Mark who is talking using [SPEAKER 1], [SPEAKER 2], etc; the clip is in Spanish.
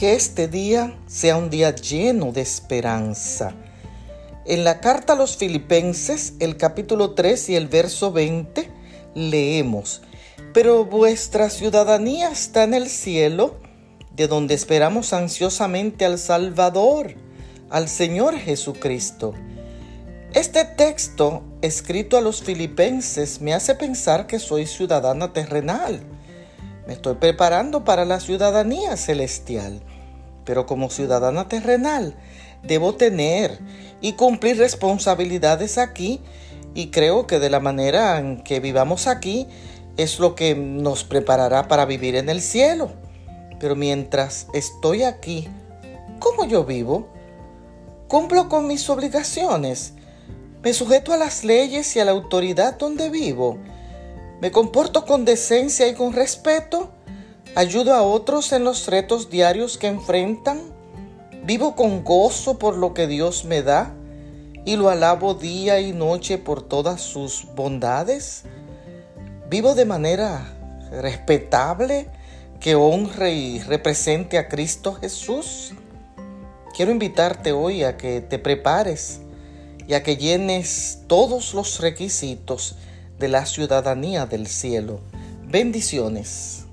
[SPEAKER 1] que este día sea un día lleno de esperanza. En la carta a los filipenses, el capítulo 3 y el verso 20, leemos, pero vuestra ciudadanía está en el cielo, de donde esperamos ansiosamente al Salvador, al Señor Jesucristo. Este texto, escrito a los filipenses, me hace pensar que soy ciudadana terrenal. Me estoy preparando para la ciudadanía celestial pero como ciudadana terrenal debo tener y cumplir responsabilidades aquí y creo que de la manera en que vivamos aquí es lo que nos preparará para vivir en el cielo. Pero mientras estoy aquí, ¿cómo yo vivo? ¿Cumplo con mis obligaciones? ¿Me sujeto a las leyes y a la autoridad donde vivo? ¿Me comporto con decencia y con respeto? Ayudo a otros en los retos diarios que enfrentan. Vivo con gozo por lo que Dios me da y lo alabo día y noche por todas sus bondades. Vivo de manera respetable que honre y represente a Cristo Jesús. Quiero invitarte hoy a que te prepares y a que llenes todos los requisitos de la ciudadanía del cielo. Bendiciones.